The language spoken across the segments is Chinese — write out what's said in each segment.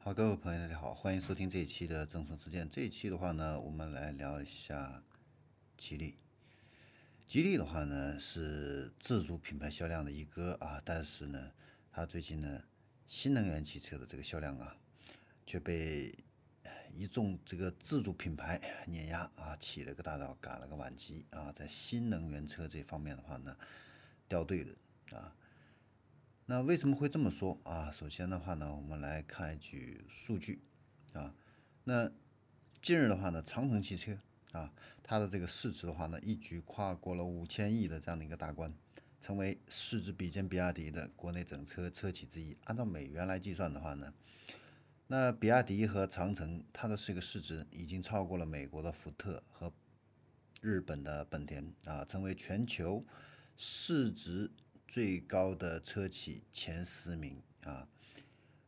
好，各位朋友，大家好，欢迎收听这一期的正说之见。这一期的话呢，我们来聊一下吉利。吉利的话呢，是自主品牌销量的一哥啊，但是呢，它最近呢，新能源汽车的这个销量啊，却被一众这个自主品牌碾压啊，起了个大早，赶了个晚集啊，在新能源车这方面的话呢，掉队了啊。那为什么会这么说啊？首先的话呢，我们来看一句数据啊。那近日的话呢，长城汽车啊，它的这个市值的话呢，一举跨过了五千亿的这样的一个大关，成为市值比肩比亚迪的国内整车车企之一。按照美元来计算的话呢，那比亚迪和长城它的这个市值已经超过了美国的福特和日本的本田啊，成为全球市值。最高的车企前十名啊，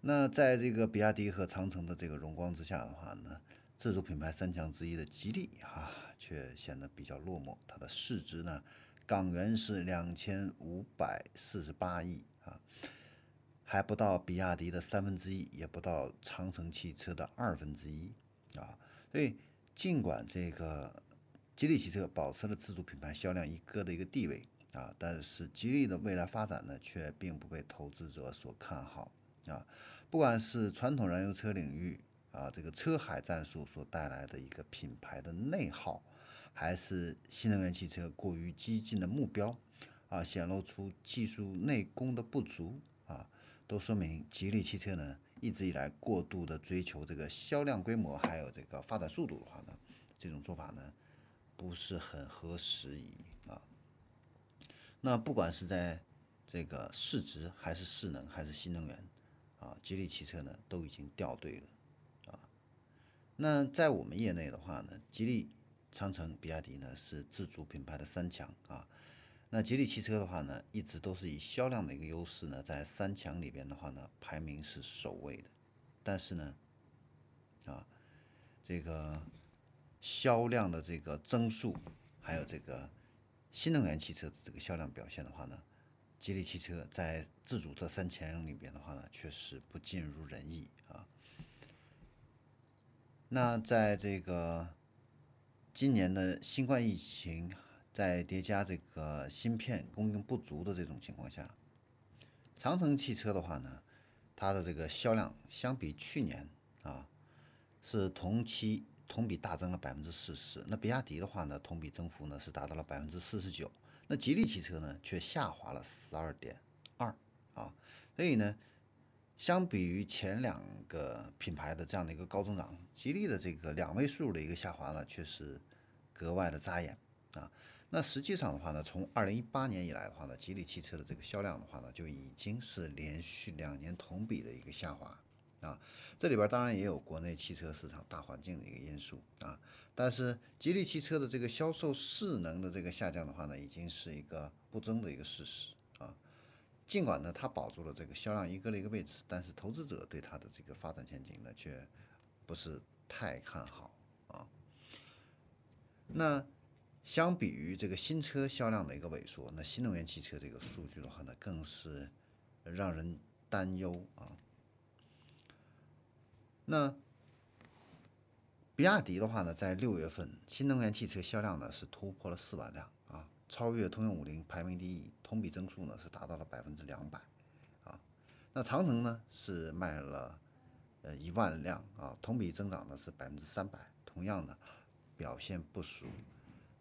那在这个比亚迪和长城的这个荣光之下的话呢，自主品牌三强之一的吉利啊，却显得比较落寞。它的市值呢，港元是两千五百四十八亿啊，还不到比亚迪的三分之一，也不到长城汽车的二分之一啊。所以，尽管这个吉利汽车保持了自主品牌销量一哥的一个地位。啊，但是吉利的未来发展呢，却并不被投资者所看好啊。不管是传统燃油车领域啊，这个车海战术所带来的一个品牌的内耗，还是新能源汽车过于激进的目标啊，显露出技术内功的不足啊，都说明吉利汽车呢，一直以来过度的追求这个销量规模，还有这个发展速度的话呢，这种做法呢，不是很合时宜啊。那不管是在这个市值还是势能还是新能源，啊，吉利汽车呢都已经掉队了，啊，那在我们业内的话呢，吉利、长城、比亚迪呢是自主品牌的三强啊，那吉利汽车的话呢，一直都是以销量的一个优势呢，在三强里边的话呢，排名是首位的，但是呢，啊，这个销量的这个增速还有这个。新能源汽车的这个销量表现的话呢，吉利汽车在自主这三强里边的话呢，确实不尽如人意啊。那在这个今年的新冠疫情在叠加这个芯片供应不足的这种情况下，长城汽车的话呢，它的这个销量相比去年啊，是同期。同比大增了百分之四十，那比亚迪的话呢，同比增幅呢是达到了百分之四十九，那吉利汽车呢却下滑了十二点二啊，所以呢，相比于前两个品牌的这样的一个高增长，吉利的这个两位数的一个下滑呢，却是格外的扎眼啊。那实际上的话呢，从二零一八年以来的话呢，吉利汽车的这个销量的话呢，就已经是连续两年同比的一个下滑。啊，这里边当然也有国内汽车市场大环境的一个因素啊，但是吉利汽车的这个销售势能的这个下降的话呢，已经是一个不争的一个事实啊。尽管呢，它保住了这个销量一哥的一个位置，但是投资者对它的这个发展前景呢，却不是太看好啊。那相比于这个新车销量的一个萎缩，那新能源汽车这个数据的话呢，更是让人担忧啊。那比亚迪的话呢，在六月份新能源汽车销量呢是突破了四万辆啊，超越通用五菱排名第一，同比增速呢是达到了百分之两百啊。那长城呢是卖了呃一万辆啊，同比增长呢是百分之三百，同样的表现不俗。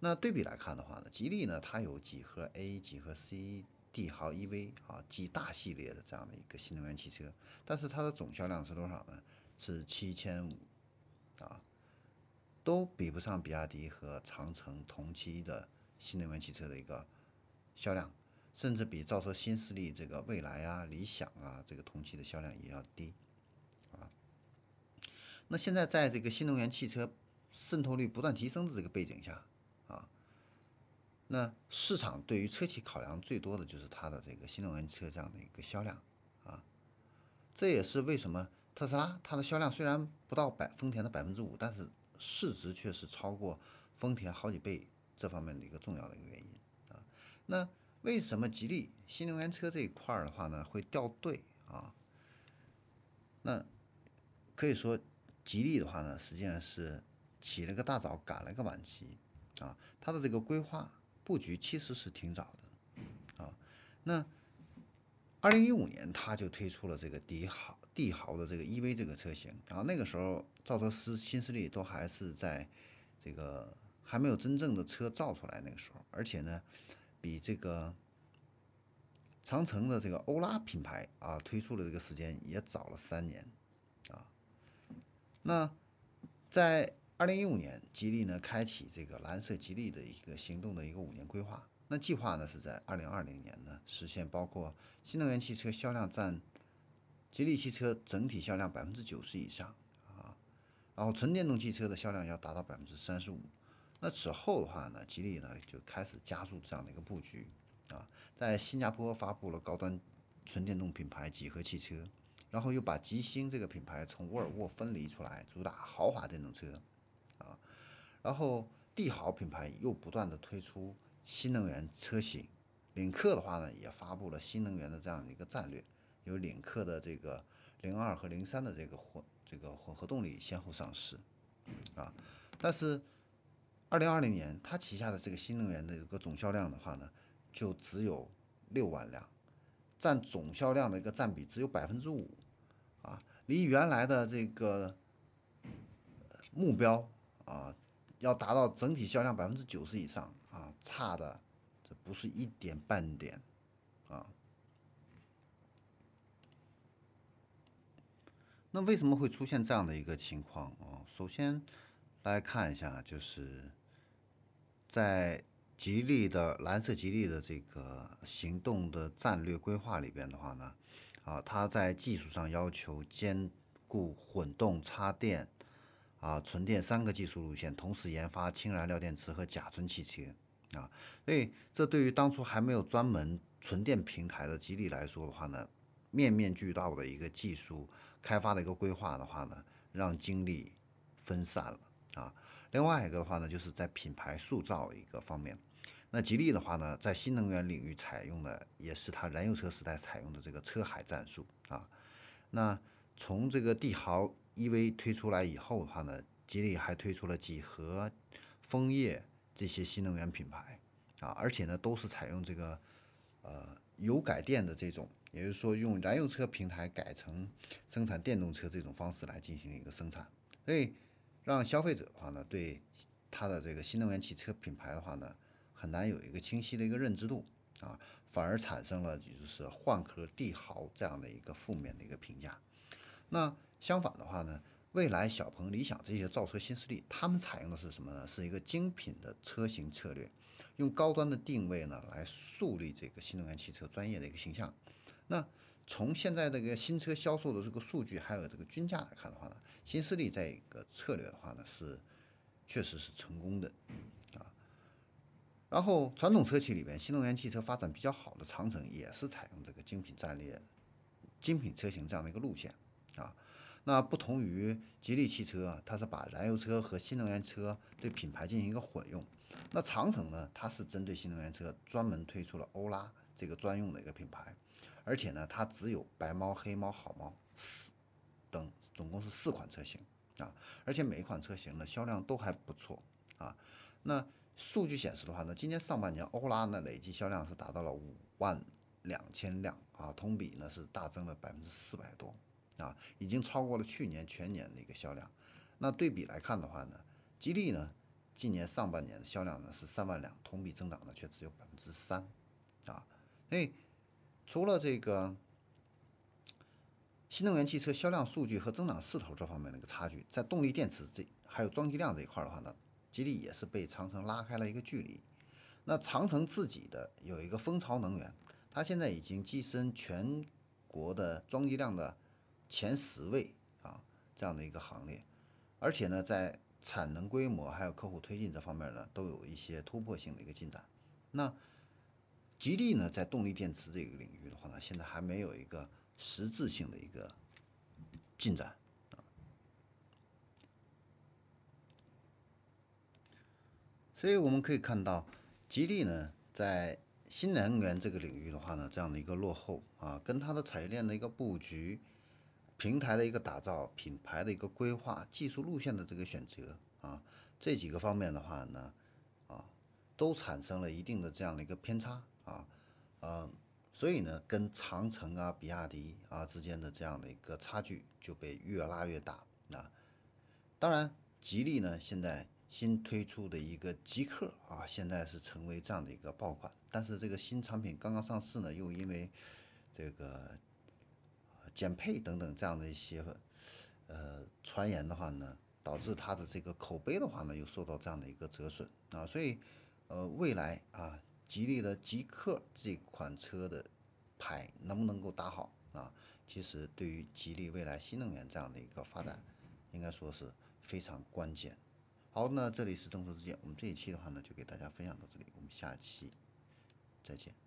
那对比来看的话呢，吉利呢它有几何 A、几何 C、帝豪 EV 啊几大系列的这样的一个新能源汽车，但是它的总销量是多少呢？是七千五，啊，都比不上比亚迪和长城同期的新能源汽车的一个销量，甚至比造车新势力这个蔚来啊、理想啊这个同期的销量也要低，啊。那现在在这个新能源汽车渗透率不断提升的这个背景下，啊，那市场对于车企考量最多的就是它的这个新能源车这样的一个销量，啊，这也是为什么。特斯拉它的销量虽然不到百丰田的百分之五，但是市值却是超过丰田好几倍，这方面的一个重要的一个原因啊。那为什么吉利新能源车这一块儿的话呢会掉队啊？那可以说吉利的话呢，实际上是起了个大早，赶了个晚集啊。它的这个规划布局其实是挺早的啊。那二零一五年，它就推出了这个帝豪帝豪的这个 EV 这个车型，然后那个时候造车师新势力都还是在这个还没有真正的车造出来那个时候，而且呢，比这个长城的这个欧拉品牌啊推出的这个时间也早了三年啊。那在二零一五年，吉利呢开启这个蓝色吉利的一个行动的一个五年规划。那计划呢是在二零二零年呢实现包括新能源汽车销量占吉利汽车整体销量百分之九十以上啊，然后纯电动汽车的销量要达到百分之三十五。那此后的话呢，吉利呢就开始加速这样的一个布局啊，在新加坡发布了高端纯电动品牌几何汽车，然后又把吉星这个品牌从沃尔沃分离出来，主打豪华电动车啊，然后帝豪品牌又不断的推出。新能源车型，领克的话呢，也发布了新能源的这样的一个战略，有领克的这个零二和零三的这个混这个混合动力先后上市，啊，但是二零二零年它旗下的这个新能源的一个总销量的话呢，就只有六万辆，占总销量的一个占比只有百分之五，啊，离原来的这个目标啊，要达到整体销量百分之九十以上。差的这不是一点半点啊。那为什么会出现这样的一个情况啊？首先来看一下，就是在吉利的蓝色吉利的这个行动的战略规划里边的话呢，啊，它在技术上要求兼顾混动、插电、啊纯电三个技术路线，同时研发氢燃料电池和甲醇汽车。啊，所以这对于当初还没有专门纯电平台的吉利来说的话呢，面面俱到的一个技术开发的一个规划的话呢，让精力分散了啊。另外一个的话呢，就是在品牌塑造一个方面，那吉利的话呢，在新能源领域采用的也是它燃油车时代采用的这个车海战术啊。那从这个帝豪 EV 推出来以后的话呢，吉利还推出了几何、枫叶。这些新能源品牌啊，而且呢都是采用这个呃油改电的这种，也就是说用燃油车平台改成生产电动车这种方式来进行一个生产，所以让消费者的话呢，对它的这个新能源汽车品牌的话呢，很难有一个清晰的一个认知度啊，反而产生了就是换壳帝豪这样的一个负面的一个评价。那相反的话呢？未来、小鹏、理想这些造车新势力，他们采用的是什么呢？是一个精品的车型策略，用高端的定位呢来树立这个新能源汽车专业的一个形象。那从现在这个新车销售的这个数据，还有这个均价来看的话呢，新势力这个策略的话呢是确实是成功的啊。然后传统车企里边，新能源汽车发展比较好的长城也是采用这个精品战略、精品车型这样的一个路线啊。那不同于吉利汽车，它是把燃油车和新能源车对品牌进行一个混用。那长城呢，它是针对新能源车专门推出了欧拉这个专用的一个品牌，而且呢，它只有白猫、黑猫、好猫四等，总共是四款车型啊，而且每一款车型呢销量都还不错啊。那数据显示的话呢，今年上半年欧拉呢累计销量是达到了五万两千辆啊，同比呢是大增了百分之四百多。啊，已经超过了去年全年的一个销量。那对比来看的话呢，吉利呢，今年上半年的销量呢是三万辆，同比增长呢却只有百分之三。啊，所以除了这个新能源汽车销量数据和增长势头这方面的一个差距，在动力电池这还有装机量这一块的话呢，吉利也是被长城拉开了一个距离。那长城自己的有一个蜂巢能源，它现在已经跻身全国的装机量的。前十位啊，这样的一个行列，而且呢，在产能规模还有客户推进这方面呢，都有一些突破性的一个进展。那吉利呢，在动力电池这个领域的话呢，现在还没有一个实质性的一个进展啊。所以我们可以看到，吉利呢，在新能源这个领域的话呢，这样的一个落后啊，跟它的产业链的一个布局。平台的一个打造、品牌的一个规划、技术路线的这个选择啊，这几个方面的话呢，啊，都产生了一定的这样的一个偏差啊，呃，所以呢，跟长城啊、比亚迪啊之间的这样的一个差距就被越拉越大啊。当然，吉利呢现在新推出的一个极客啊，现在是成为这样的一个爆款，但是这个新产品刚刚上市呢，又因为这个。减配等等这样的一些呃传言的话呢，导致它的这个口碑的话呢，又受到这样的一个折损啊，所以呃未来啊，吉利的极客这款车的牌能不能够打好啊，其实对于吉利未来新能源这样的一个发展，应该说是非常关键。好，那这里是正说之见，我们这一期的话呢，就给大家分享到这里，我们下期再见。